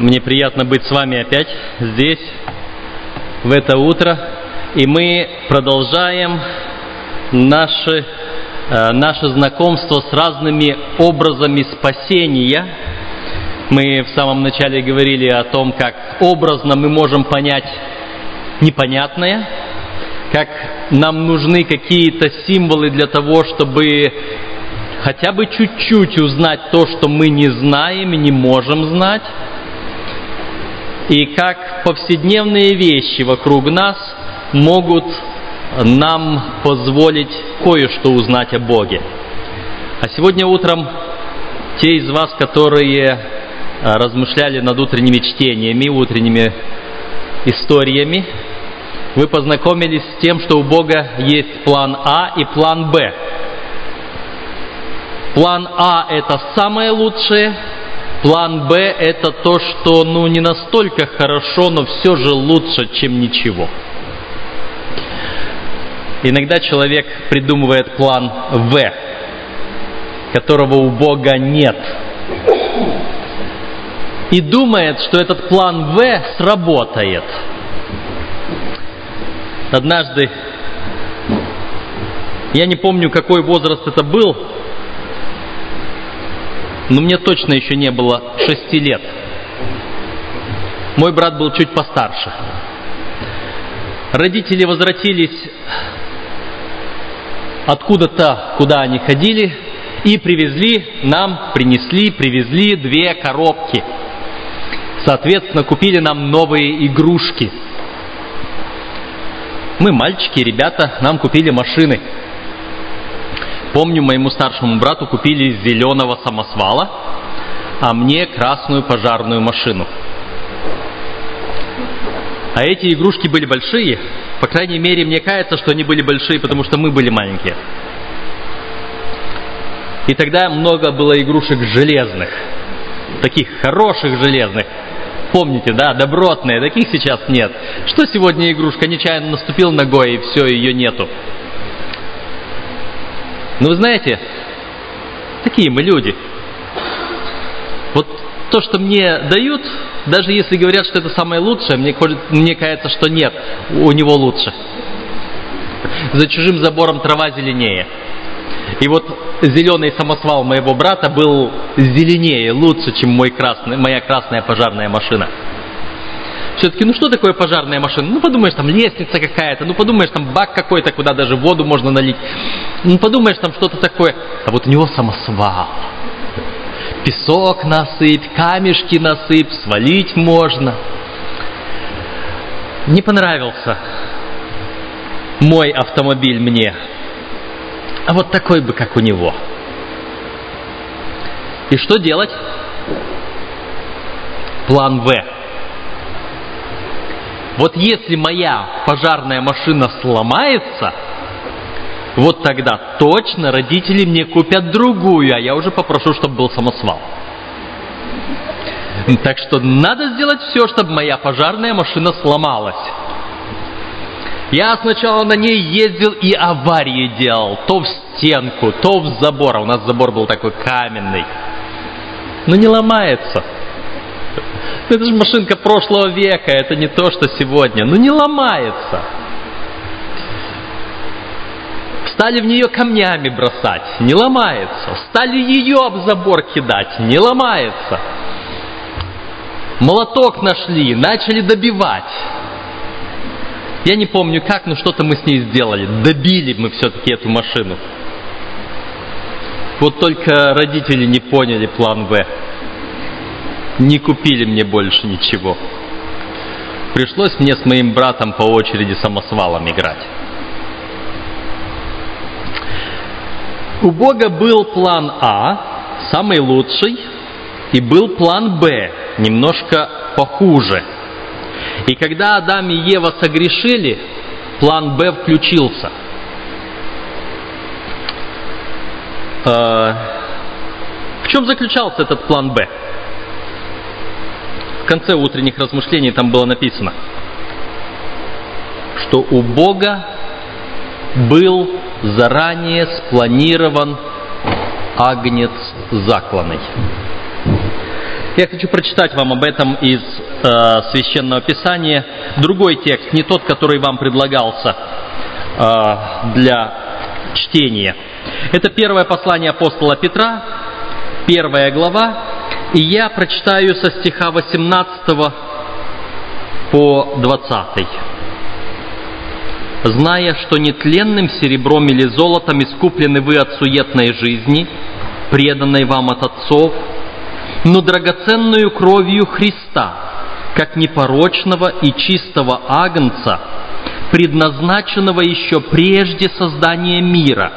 Мне приятно быть с вами опять здесь, в это утро. И мы продолжаем наше, э, наше знакомство с разными образами спасения. Мы в самом начале говорили о том, как образно мы можем понять непонятное, как нам нужны какие-то символы для того, чтобы хотя бы чуть-чуть узнать то, что мы не знаем и не можем знать и как повседневные вещи вокруг нас могут нам позволить кое-что узнать о Боге. А сегодня утром те из вас, которые а, размышляли над утренними чтениями, утренними историями, вы познакомились с тем, что у Бога есть план А и план Б. План А – это самое лучшее, План Б – это то, что ну, не настолько хорошо, но все же лучше, чем ничего. Иногда человек придумывает план В, которого у Бога нет. И думает, что этот план В сработает. Однажды, я не помню, какой возраст это был, но мне точно еще не было шести лет. Мой брат был чуть постарше. Родители возвратились откуда-то, куда они ходили, и привезли нам, принесли, привезли две коробки. Соответственно, купили нам новые игрушки. Мы мальчики, ребята, нам купили машины – Помню, моему старшему брату купили зеленого самосвала, а мне красную пожарную машину. А эти игрушки были большие. По крайней мере, мне кажется, что они были большие, потому что мы были маленькие. И тогда много было игрушек железных, таких хороших железных. Помните, да, добротные, таких сейчас нет. Что сегодня игрушка нечаянно наступил ногой, и все, ее нету. Но вы знаете, такие мы люди. Вот то, что мне дают, даже если говорят, что это самое лучшее, мне, мне кажется, что нет, у него лучше. За чужим забором трава зеленее. И вот зеленый самосвал моего брата был зеленее, лучше, чем мой красный, моя красная пожарная машина все-таки, ну что такое пожарная машина? Ну подумаешь, там лестница какая-то, ну подумаешь, там бак какой-то, куда даже воду можно налить. Ну подумаешь, там что-то такое. А вот у него самосвал. Песок насыпь, камешки насыпь, свалить можно. Не понравился мой автомобиль мне. А вот такой бы, как у него. И что делать? План В. Вот если моя пожарная машина сломается, вот тогда точно родители мне купят другую, а я уже попрошу, чтобы был самосвал. Так что надо сделать все, чтобы моя пожарная машина сломалась. Я сначала на ней ездил и аварии делал. То в стенку, то в забор. А у нас забор был такой каменный. Но не ломается. Это же машинка прошлого века, это не то, что сегодня. Ну не ломается. Стали в нее камнями бросать, не ломается. Стали ее об забор кидать, не ломается. Молоток нашли, начали добивать. Я не помню как, но что-то мы с ней сделали. Добили мы все-таки эту машину. Вот только родители не поняли план В не купили мне больше ничего. Пришлось мне с моим братом по очереди самосвалом играть. У Бога был план А, самый лучший, и был план Б, немножко похуже. И когда Адам и Ева согрешили, план Б включился. Э, в чем заключался этот план Б? Конце утренних размышлений там было написано, что у Бога был заранее спланирован агнец закланный. Я хочу прочитать вам об этом из э, Священного Писания. Другой текст, не тот, который вам предлагался э, для чтения. Это первое послание апостола Петра, первая глава, и я прочитаю со стиха 18 по 20 зная, что нетленным серебром или золотом искуплены вы от суетной жизни, преданной вам от отцов, но драгоценную кровью Христа, как непорочного и чистого агнца, предназначенного еще прежде создания мира,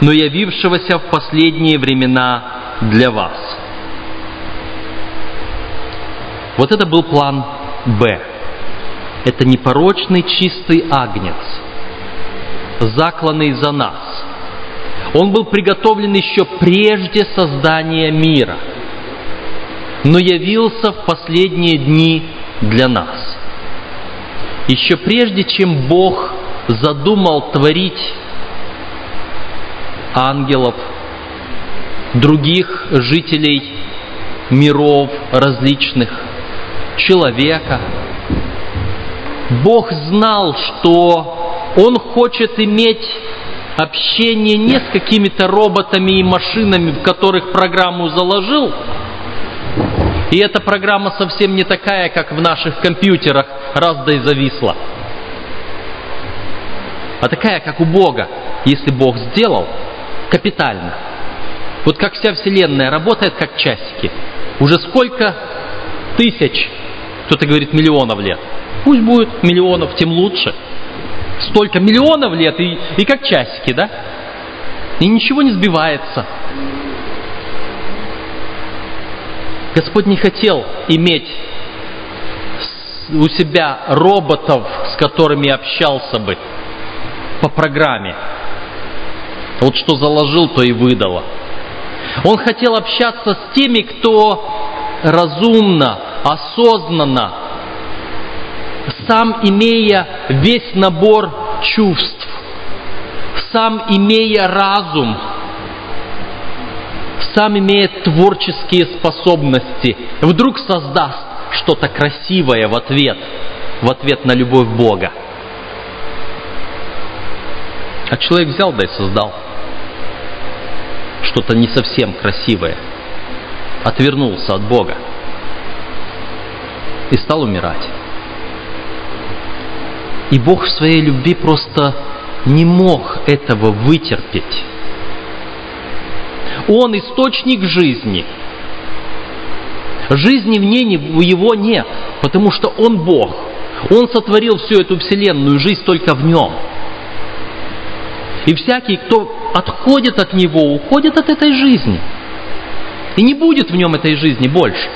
но явившегося в последние времена для вас. Вот это был план Б. Это непорочный чистый агнец, закланный за нас. Он был приготовлен еще прежде создания мира, но явился в последние дни для нас. Еще прежде, чем Бог задумал творить ангелов, других жителей миров различных, человека – Бог знал, что Он хочет иметь общение не с какими-то роботами и машинами, в которых программу заложил, и эта программа совсем не такая, как в наших компьютерах, раз да и зависла. А такая, как у Бога, если Бог сделал, капитально. Вот как вся Вселенная работает как часики. Уже сколько тысяч, кто-то говорит миллионов лет – Пусть будет миллионов, тем лучше. Столько миллионов лет и, и как часики, да? И ничего не сбивается. Господь не хотел иметь у себя роботов, с которыми общался бы по программе. Вот что заложил, то и выдало. Он хотел общаться с теми, кто разумно, осознанно сам имея весь набор чувств, сам имея разум, сам имея творческие способности, вдруг создаст что-то красивое в ответ, в ответ на любовь Бога. А человек взял да и создал что-то не совсем красивое, отвернулся от Бога и стал умирать. И Бог в своей любви просто не мог этого вытерпеть. Он источник жизни. Жизни в ней у его нет, потому что он Бог. Он сотворил всю эту вселенную, жизнь только в нем. И всякий, кто отходит от него, уходит от этой жизни. И не будет в нем этой жизни больше.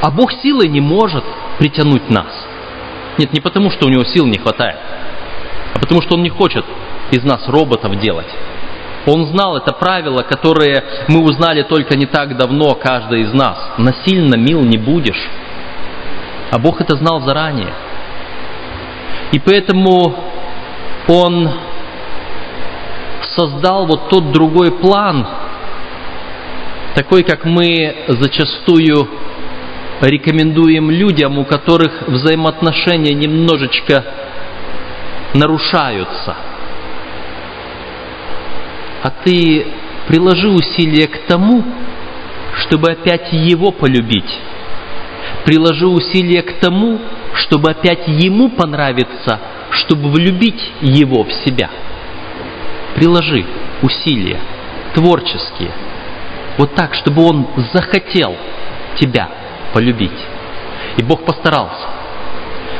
А Бог силой не может притянуть нас. Нет, не потому, что у него сил не хватает, а потому, что он не хочет из нас роботов делать. Он знал это правило, которое мы узнали только не так давно, каждый из нас. Насильно мил не будешь. А Бог это знал заранее. И поэтому Он создал вот тот другой план, такой, как мы зачастую рекомендуем людям, у которых взаимоотношения немножечко нарушаются. А ты приложи усилия к тому, чтобы опять его полюбить. Приложи усилия к тому, чтобы опять ему понравиться, чтобы влюбить его в себя. Приложи усилия творческие. Вот так, чтобы он захотел тебя полюбить. И Бог постарался.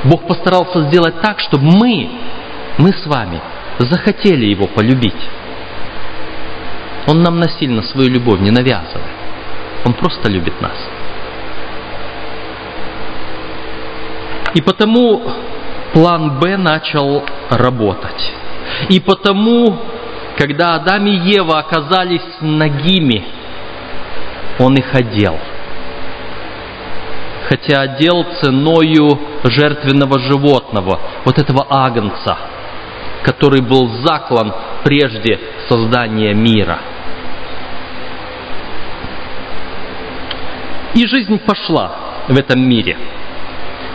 Бог постарался сделать так, чтобы мы, мы с вами, захотели Его полюбить. Он нам насильно свою любовь не навязывает. Он просто любит нас. И потому план Б начал работать. И потому, когда Адам и Ева оказались нагими, он их одел – хотя одел ценою жертвенного животного, вот этого агнца, который был заклан прежде создания мира. И жизнь пошла в этом мире.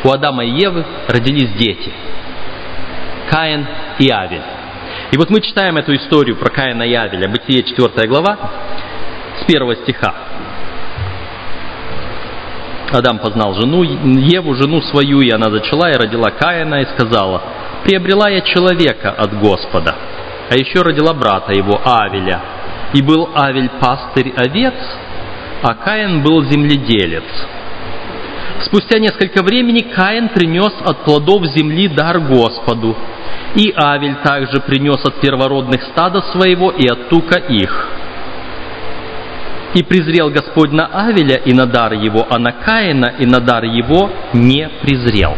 У Адама и Евы родились дети. Каин и Авель. И вот мы читаем эту историю про Каина и Авеля, Бытие 4 глава, с первого стиха. Адам познал жену, Еву, жену свою, и она зачала и родила Каина, и сказала, «Приобрела я человека от Господа». А еще родила брата его, Авеля. И был Авель пастырь овец, а Каин был земледелец. Спустя несколько времени Каин принес от плодов земли дар Господу, и Авель также принес от первородных стада своего и от тука их. И презрел Господь на Авеля и на дар его, а на Каина и на дар его не презрел.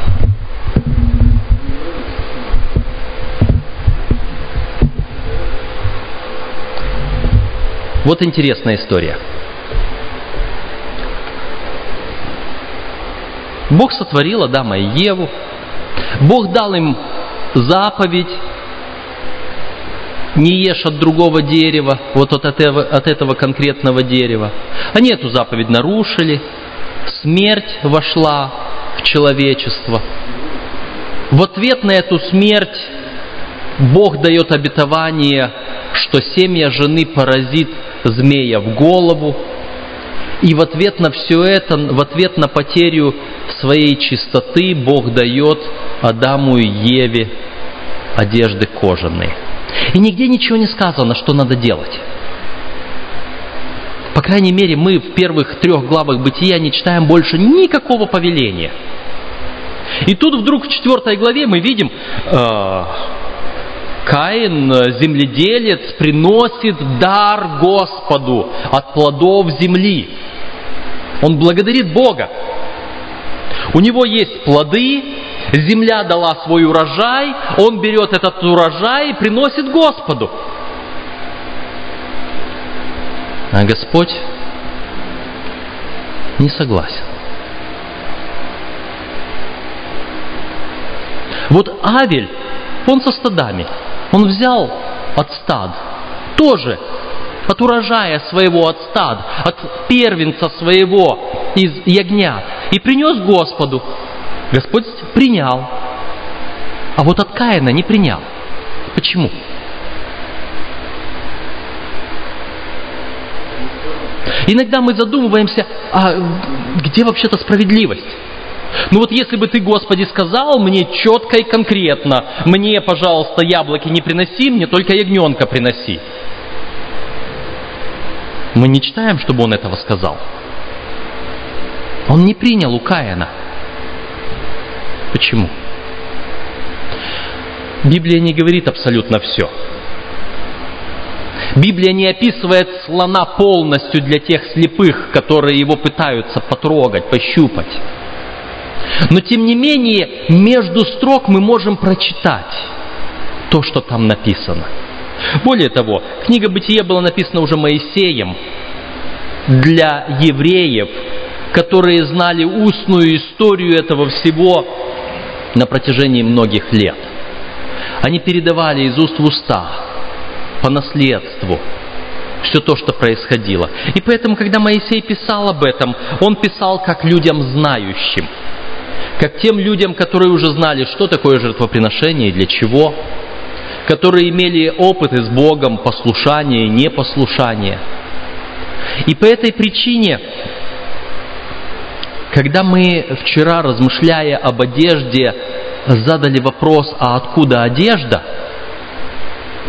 Вот интересная история. Бог сотворил Адама и Еву. Бог дал им заповедь не ешь от другого дерева, вот от этого, от этого конкретного дерева. Они эту заповедь нарушили, смерть вошла в человечество. В ответ на эту смерть Бог дает обетование, что семя жены поразит змея в голову, и в ответ на все это, в ответ на потерю своей чистоты, Бог дает Адаму и Еве одежды кожаные. И нигде ничего не сказано, что надо делать. По крайней мере, мы в первых трех главах Бытия не читаем больше никакого повеления. И тут вдруг в четвертой главе мы видим, э, Каин, земледелец, приносит дар Господу от плодов земли. Он благодарит Бога. У него есть плоды, земля дала свой урожай, он берет этот урожай и приносит Господу. А Господь не согласен. Вот Авель, он со стадами, он взял от стад тоже от урожая своего, от стад, от первенца своего из ягнят, и принес Господу. Господь принял. А вот от Каина не принял. Почему? Иногда мы задумываемся, а где вообще-то справедливость? Ну вот если бы ты, Господи, сказал мне четко и конкретно, мне, пожалуйста, яблоки не приноси, мне только ягненка приноси. Мы не читаем, чтобы он этого сказал. Он не принял у Каина. Почему? Библия не говорит абсолютно все. Библия не описывает слона полностью для тех слепых, которые его пытаются потрогать, пощупать. Но тем не менее, между строк мы можем прочитать то, что там написано – более того, книга Бытия была написана уже Моисеем для евреев, которые знали устную историю этого всего на протяжении многих лет. Они передавали из уст в уста, по наследству, все то, что происходило. И поэтому, когда Моисей писал об этом, он писал как людям знающим, как тем людям, которые уже знали, что такое жертвоприношение и для чего – которые имели опыты с Богом послушания и непослушания. И по этой причине, когда мы вчера, размышляя об одежде, задали вопрос, а откуда одежда,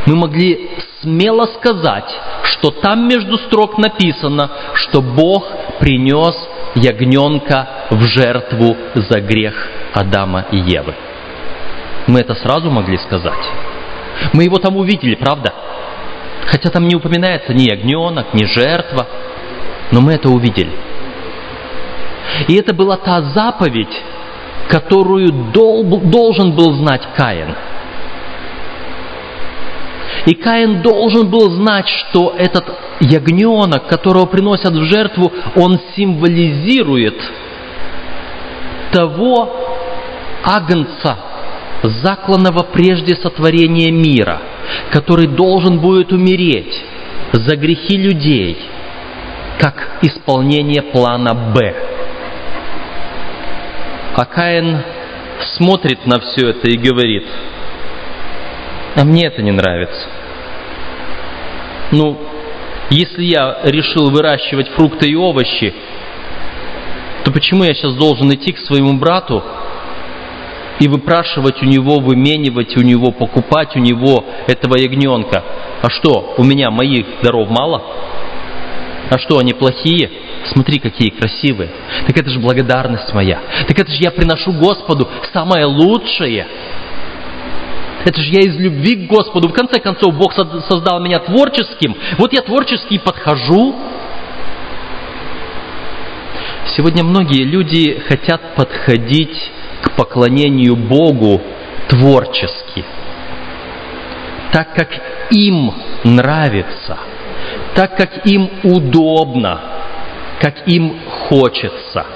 мы могли смело сказать, что там между строк написано, что Бог принес ягненка в жертву за грех Адама и Евы. Мы это сразу могли сказать. Мы его там увидели, правда? Хотя там не упоминается ни ягненок, ни жертва, но мы это увидели. И это была та заповедь, которую должен был знать Каин. И Каин должен был знать, что этот ягненок, которого приносят в жертву, он символизирует того агнца, закланного прежде сотворения мира, который должен будет умереть за грехи людей, как исполнение плана «Б». А Каин смотрит на все это и говорит, а мне это не нравится. Ну, если я решил выращивать фрукты и овощи, то почему я сейчас должен идти к своему брату и выпрашивать у него, выменивать у него, покупать у него этого ягненка? А что, у меня моих даров мало? А что, они плохие? Смотри, какие красивые. Так это же благодарность моя. Так это же я приношу Господу самое лучшее. Это же я из любви к Господу. В конце концов, Бог создал меня творческим. Вот я творчески подхожу. Сегодня многие люди хотят подходить к поклонению Богу творчески. Так как им нравится, так как им удобно, как им хочется.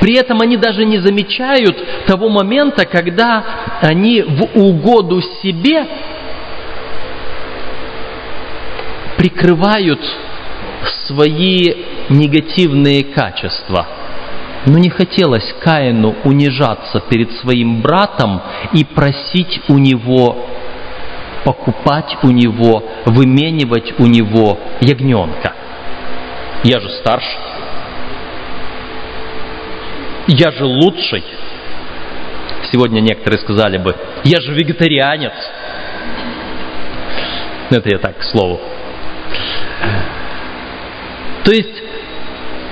При этом они даже не замечают того момента, когда они в угоду себе прикрывают свои негативные качества. Но не хотелось Каину унижаться перед своим братом и просить у него, покупать у него, выменивать у него ягненка. Я же старше, я же лучший. Сегодня некоторые сказали бы, я же вегетарианец. Это я так, к слову. То есть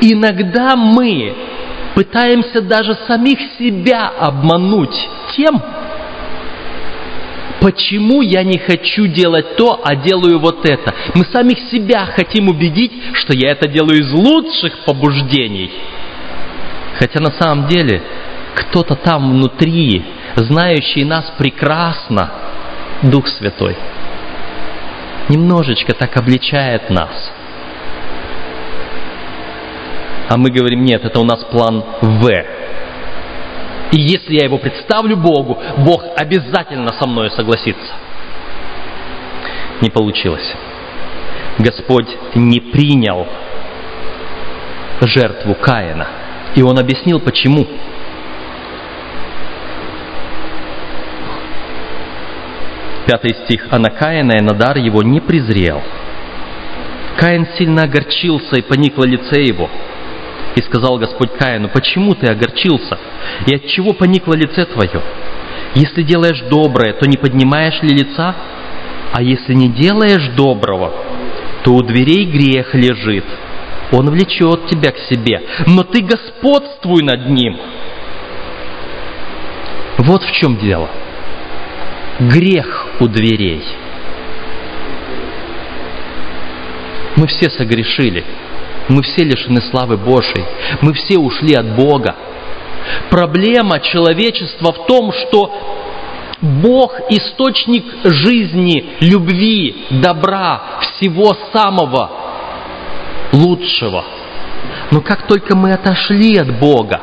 иногда мы пытаемся даже самих себя обмануть тем, почему я не хочу делать то, а делаю вот это. Мы самих себя хотим убедить, что я это делаю из лучших побуждений – Хотя на самом деле кто-то там внутри, знающий нас прекрасно, Дух Святой, немножечко так обличает нас. А мы говорим, нет, это у нас план В. И если я его представлю Богу, Бог обязательно со мной согласится. Не получилось. Господь не принял жертву Каина – и он объяснил, почему. Пятый стих. «А на Каина и на дар его не презрел». Каин сильно огорчился, и поникло лице его. И сказал Господь Каину, «Почему ты огорчился? И от чего поникло лице твое? Если делаешь доброе, то не поднимаешь ли лица? А если не делаешь доброго, то у дверей грех лежит, он влечет тебя к себе, но ты господствуй над ним. Вот в чем дело. Грех у дверей. Мы все согрешили. Мы все лишены славы Божьей. Мы все ушли от Бога. Проблема человечества в том, что Бог – источник жизни, любви, добра, всего самого лучшего. Но как только мы отошли от Бога,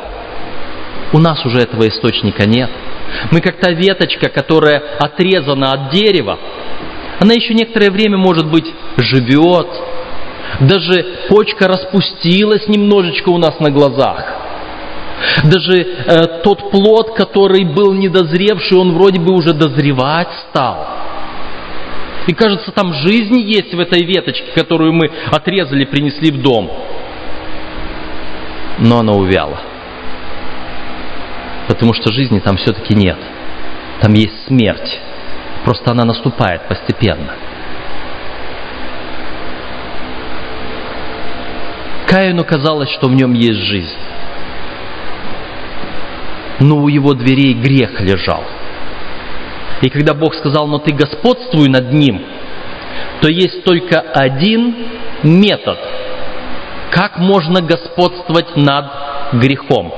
у нас уже этого источника нет. Мы как та веточка, которая отрезана от дерева, она еще некоторое время, может быть, живет. Даже почка распустилась немножечко у нас на глазах. Даже э, тот плод, который был недозревший, он вроде бы уже дозревать стал. И кажется, там жизнь есть в этой веточке, которую мы отрезали, принесли в дом. Но она увяла. Потому что жизни там все-таки нет. Там есть смерть. Просто она наступает постепенно. Каину казалось, что в нем есть жизнь. Но у его дверей грех лежал – и когда Бог сказал, но ты господствуй над ним, то есть только один метод, как можно господствовать над грехом.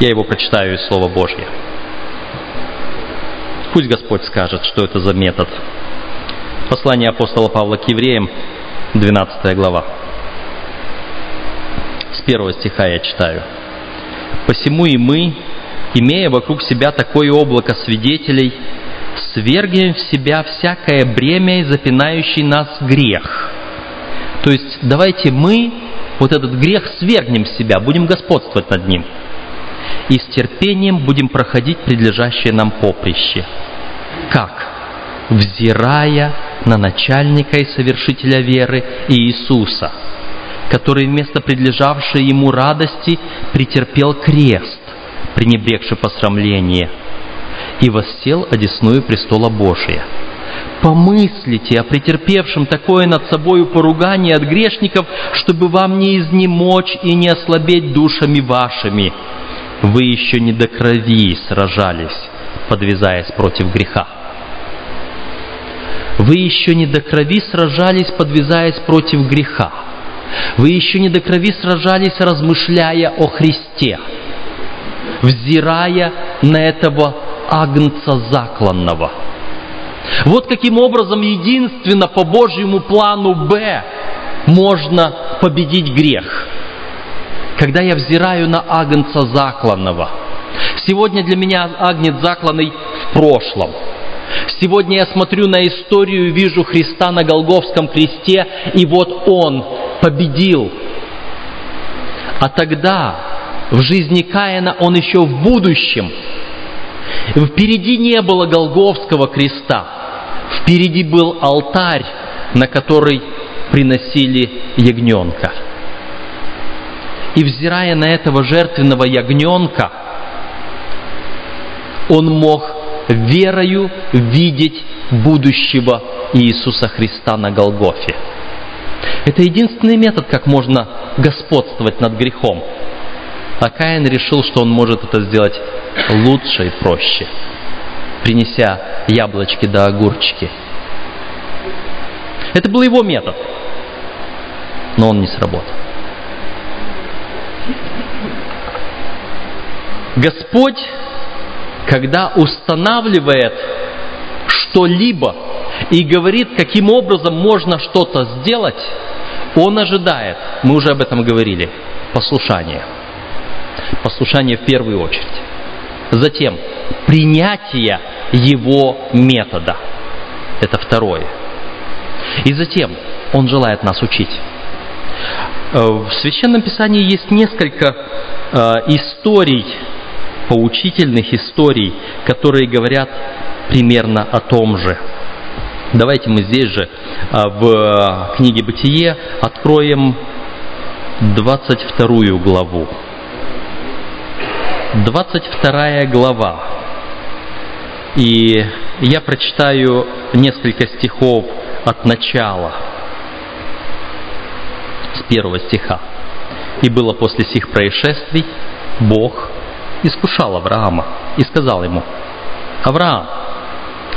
Я его прочитаю из Слова Божьего. Пусть Господь скажет, что это за метод. Послание апостола Павла к евреям, 12 глава. Первого стиха я читаю. «Посему и мы, имея вокруг себя такое облако свидетелей, свергнем в себя всякое бремя и запинающий нас грех, То есть давайте мы вот этот грех свергнем с себя, будем господствовать над ним. И с терпением будем проходить предлежащее нам поприще. Как? Взирая на начальника и совершителя веры Иисуса, который вместо предлежавшей ему радости претерпел крест, пренебрегший посрамление, и воссел одесную престола Божия – Помыслите о претерпевшем такое над собою поругание от грешников, чтобы вам не изнемочь и не ослабеть душами вашими. Вы еще не до крови сражались, подвязаясь против греха. Вы еще не до крови сражались, подвязаясь против греха. Вы еще не до крови сражались, размышляя о Христе, взирая на этого агнца закланного – вот каким образом единственно по Божьему плану Б можно победить грех. Когда я взираю на агнца закланного. Сегодня для меня агнец закланный в прошлом. Сегодня я смотрю на историю вижу Христа на Голговском кресте, и вот Он победил. А тогда в жизни Каина он еще в будущем – Впереди не было Голговского креста. Впереди был алтарь, на который приносили ягненка. И взирая на этого жертвенного ягненка, он мог верою видеть будущего Иисуса Христа на Голгофе. Это единственный метод, как можно господствовать над грехом. А Каин решил, что он может это сделать лучше и проще, принеся яблочки да огурчики. Это был его метод, но он не сработал. Господь, когда устанавливает что-либо и говорит, каким образом можно что-то сделать, Он ожидает, мы уже об этом говорили, послушание. Послушание в первую очередь. Затем принятие его метода. Это второе. И затем он желает нас учить. Э, в Священном Писании есть несколько э, историй, поучительных историй, которые говорят примерно о том же. Давайте мы здесь же э, в книге «Бытие» откроем 22 главу. 22 глава. И я прочитаю несколько стихов от начала, с первого стиха. «И было после сих происшествий, Бог искушал Авраама и сказал ему, «Авраам!»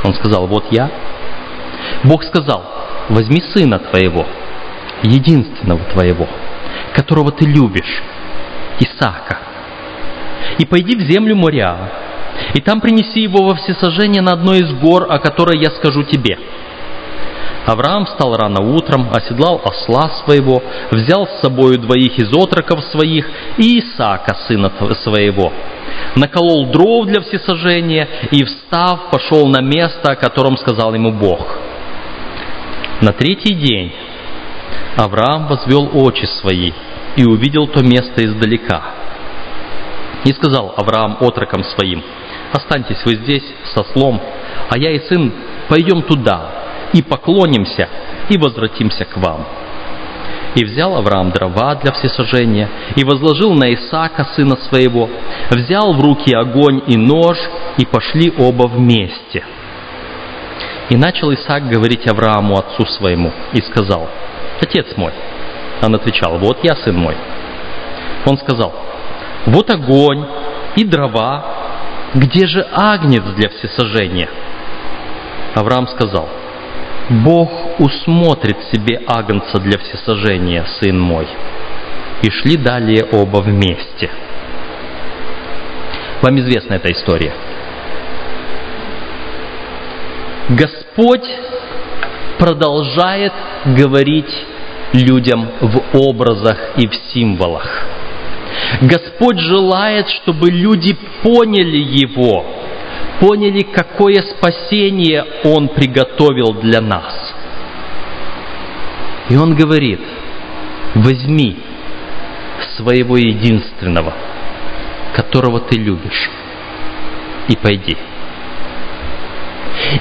Он сказал, «Вот я». Бог сказал, «Возьми сына твоего, единственного твоего, которого ты любишь, Исаака, и пойди в землю Моря, и там принеси его во всесожжение на одной из гор, о которой я скажу тебе». Авраам встал рано утром, оседлал осла своего, взял с собою двоих из отроков своих и Исаака, сына своего. Наколол дров для всесожжения и, встав, пошел на место, о котором сказал ему Бог. На третий день Авраам возвел очи свои и увидел то место издалека – и сказал Авраам отрокам своим, «Останьтесь вы здесь со слом, а я и сын пойдем туда и поклонимся и возвратимся к вам». И взял Авраам дрова для всесожжения, и возложил на Исаака, сына своего, взял в руки огонь и нож, и пошли оба вместе. И начал Исаак говорить Аврааму, отцу своему, и сказал, «Отец мой». Он отвечал, «Вот я, сын мой». Он сказал, вот огонь и дрова. Где же агнец для всесожжения? Авраам сказал, Бог усмотрит себе агнца для всесожжения, сын мой. И шли далее оба вместе. Вам известна эта история. Господь продолжает говорить людям в образах и в символах. Господь желает, чтобы люди поняли Его, поняли, какое спасение Он приготовил для нас. И Он говорит, возьми своего единственного, которого ты любишь, и пойди.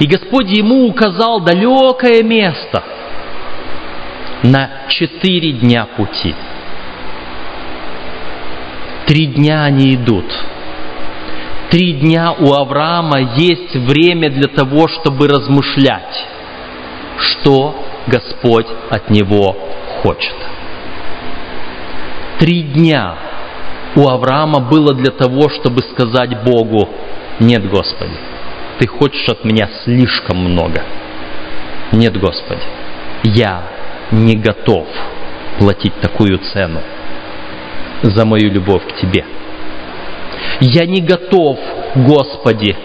И Господь ему указал далекое место на четыре дня пути. Три дня они идут. Три дня у Авраама есть время для того, чтобы размышлять, что Господь от него хочет. Три дня у Авраама было для того, чтобы сказать Богу, нет, Господи, Ты хочешь от меня слишком много. Нет, Господи, я не готов платить такую цену за мою любовь к Тебе. Я не готов, Господи,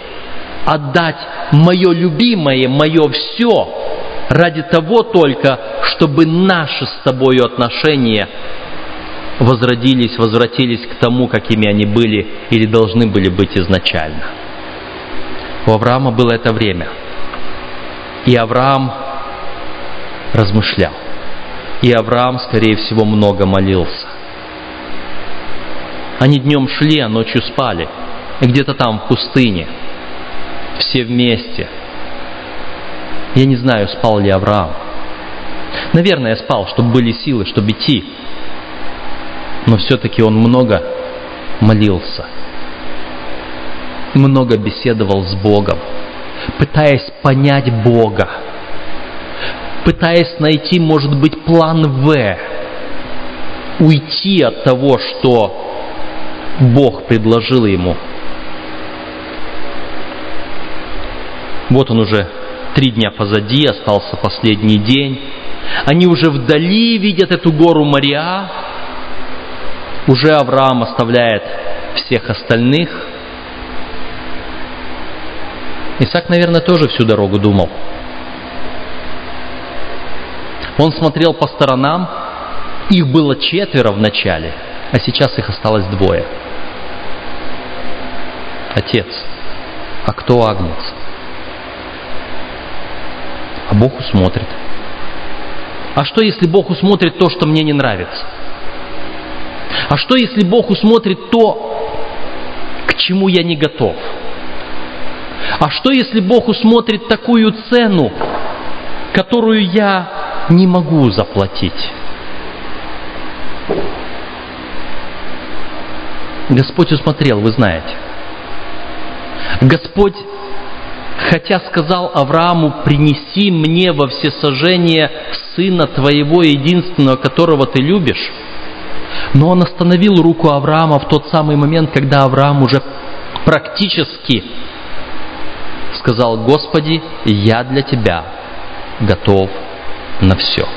отдать мое любимое, мое все ради того только, чтобы наши с Тобою отношения возродились, возвратились к тому, какими они были или должны были быть изначально. У Авраама было это время. И Авраам размышлял. И Авраам, скорее всего, много молился. Они днем шли, а ночью спали. И где-то там, в пустыне, все вместе. Я не знаю, спал ли Авраам. Наверное, спал, чтобы были силы, чтобы идти но все-таки он много молился, много беседовал с Богом, пытаясь понять Бога, пытаясь найти, может быть, план В, уйти от того, что Бог предложил ему. Вот он уже три дня позади, остался последний день. Они уже вдали видят эту гору Мариа, уже Авраам оставляет всех остальных. Исаак, наверное, тоже всю дорогу думал. Он смотрел по сторонам, их было четверо в начале, а сейчас их осталось двое. Отец, а кто Агнец? А Бог усмотрит. А что, если Бог усмотрит то, что мне не нравится? А что, если Бог усмотрит то, к чему я не готов? А что, если Бог усмотрит такую цену, которую я не могу заплатить? Господь усмотрел, вы знаете. Господь, хотя сказал Аврааму, принеси мне во всесожжение сына твоего единственного, которого ты любишь, но он остановил руку Авраама в тот самый момент, когда Авраам уже практически сказал, Господи, я для Тебя готов на все.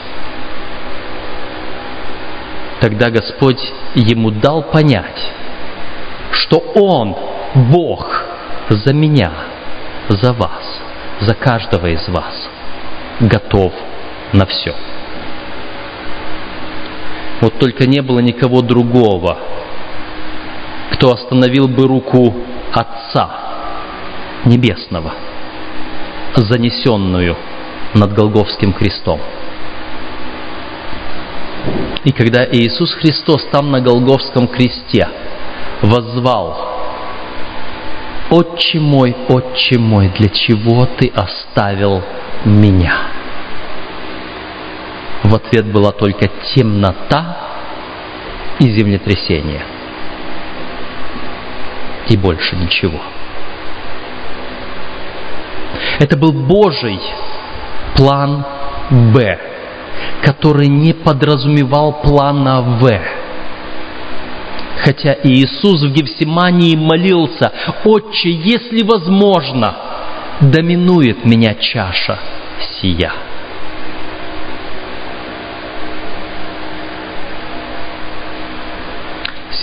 Тогда Господь ему дал понять, что Он, Бог, за меня, за вас, за каждого из вас готов на все. Вот только не было никого другого, кто остановил бы руку Отца Небесного, занесенную над Голговским крестом. И когда Иисус Христос там на Голговском кресте воззвал «Отче мой, Отче мой, для чего ты оставил меня?» В ответ была только темнота и землетрясение. И больше ничего. Это был Божий план Б, который не подразумевал плана В. Хотя Иисус в Гефсимании молился, «Отче, если возможно, доминует меня чаша сия».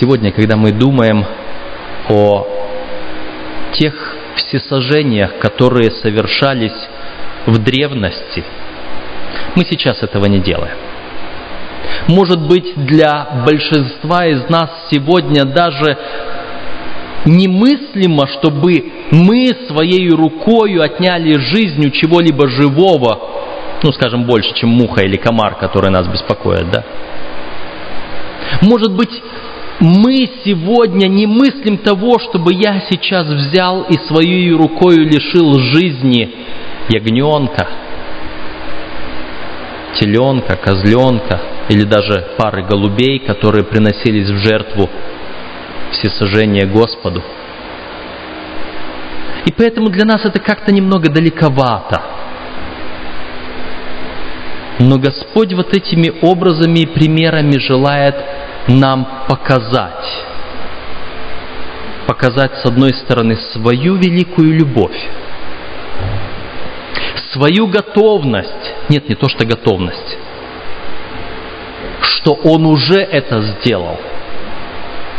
сегодня, когда мы думаем о тех всесожжениях, которые совершались в древности, мы сейчас этого не делаем. Может быть, для большинства из нас сегодня даже немыслимо, чтобы мы своей рукой отняли жизнь у чего-либо живого, ну, скажем, больше, чем муха или комар, которые нас беспокоят, да? Может быть, мы сегодня не мыслим того, чтобы я сейчас взял и своей рукой лишил жизни ягненка, теленка, козленка или даже пары голубей, которые приносились в жертву всесожжения Господу. И поэтому для нас это как-то немного далековато. Но Господь вот этими образами и примерами желает нам показать. Показать, с одной стороны, свою великую любовь, свою готовность, нет, не то что готовность, что Он уже это сделал,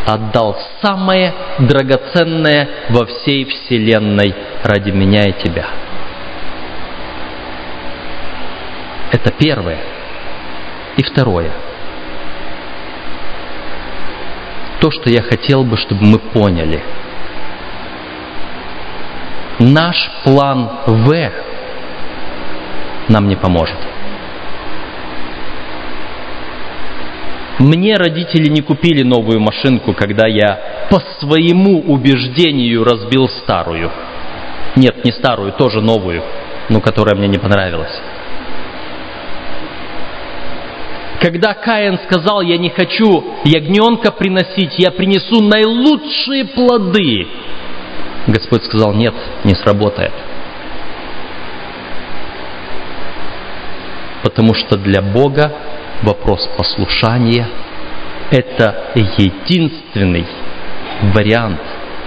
отдал самое драгоценное во всей Вселенной ради меня и тебя. Это первое. И второе. То, что я хотел бы, чтобы мы поняли. Наш план В нам не поможет. Мне родители не купили новую машинку, когда я по своему убеждению разбил старую. Нет, не старую, тоже новую, но которая мне не понравилась. Когда Каин сказал, я не хочу ягненка приносить, я принесу наилучшие плоды, Господь сказал, нет, не сработает. Потому что для Бога вопрос послушания – это единственный вариант,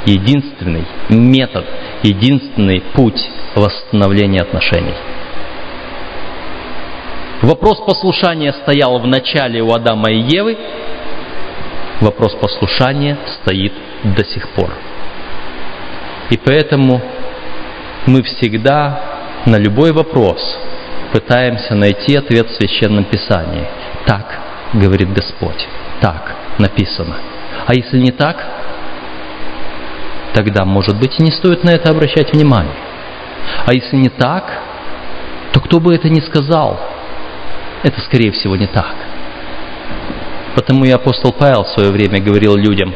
единственный метод, единственный путь восстановления отношений. Вопрос послушания стоял в начале у Адама и Евы, вопрос послушания стоит до сих пор. И поэтому мы всегда на любой вопрос пытаемся найти ответ в Священном Писании. Так говорит Господь, так написано. А если не так, тогда, может быть, не стоит на это обращать внимание. А если не так, то кто бы это ни сказал, это, скорее всего, не так. Потому и апостол Павел в свое время говорил людям,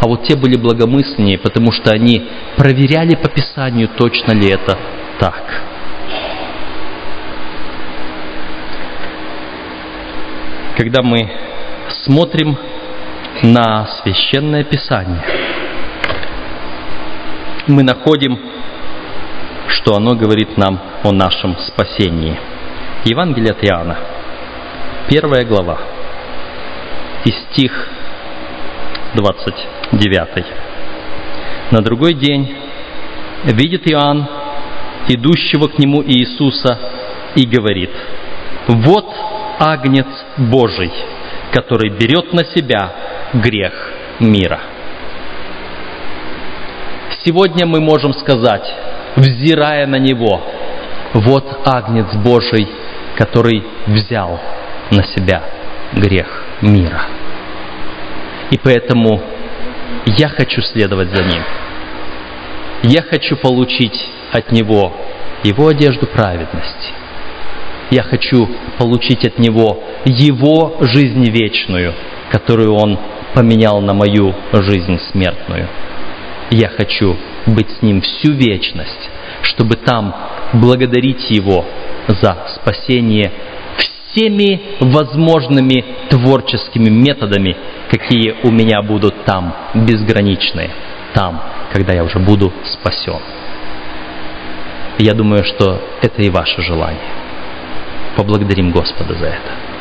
а вот те были благомысленнее, потому что они проверяли по Писанию, точно ли это так. Когда мы смотрим на священное Писание, мы находим, что оно говорит нам о нашем спасении. Евангелие от Иоанна, первая глава, и стих 29. На другой день видит Иоанн идущего к нему Иисуса и говорит, «Вот Агнец Божий, который берет на себя грех мира». Сегодня мы можем сказать, взирая на Него, «Вот Агнец Божий, который взял на себя грех мира». И поэтому я хочу следовать за Ним. Я хочу получить от Него Его одежду праведности. Я хочу получить от Него Его жизнь вечную, которую Он поменял на мою жизнь смертную. Я хочу быть с Ним всю вечность, чтобы там благодарить Его за спасение всеми возможными творческими методами, какие у меня будут там, безграничные, там, когда я уже буду спасен. Я думаю, что это и ваше желание. Поблагодарим Господа за это.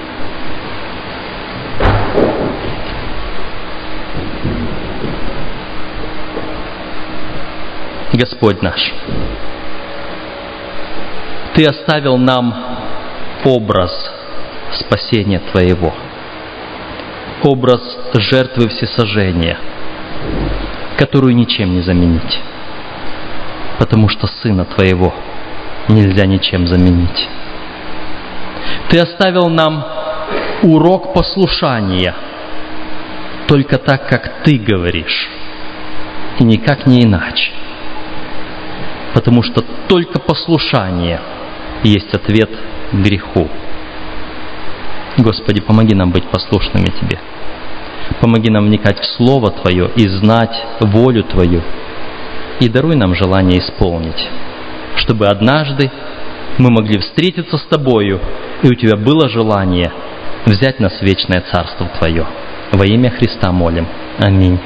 Господь наш, Ты оставил нам образ спасения Твоего, образ жертвы всесожжения, которую ничем не заменить, потому что Сына Твоего нельзя ничем заменить. Ты оставил нам урок послушания, только так, как Ты говоришь, и никак не иначе. Потому что только послушание есть ответ греху. Господи, помоги нам быть послушными Тебе. Помоги нам вникать в Слово Твое и знать волю Твою. И даруй нам желание исполнить, чтобы однажды мы могли встретиться с Тобою, и у Тебя было желание взять нас в вечное Царство Твое. Во имя Христа молим. Аминь.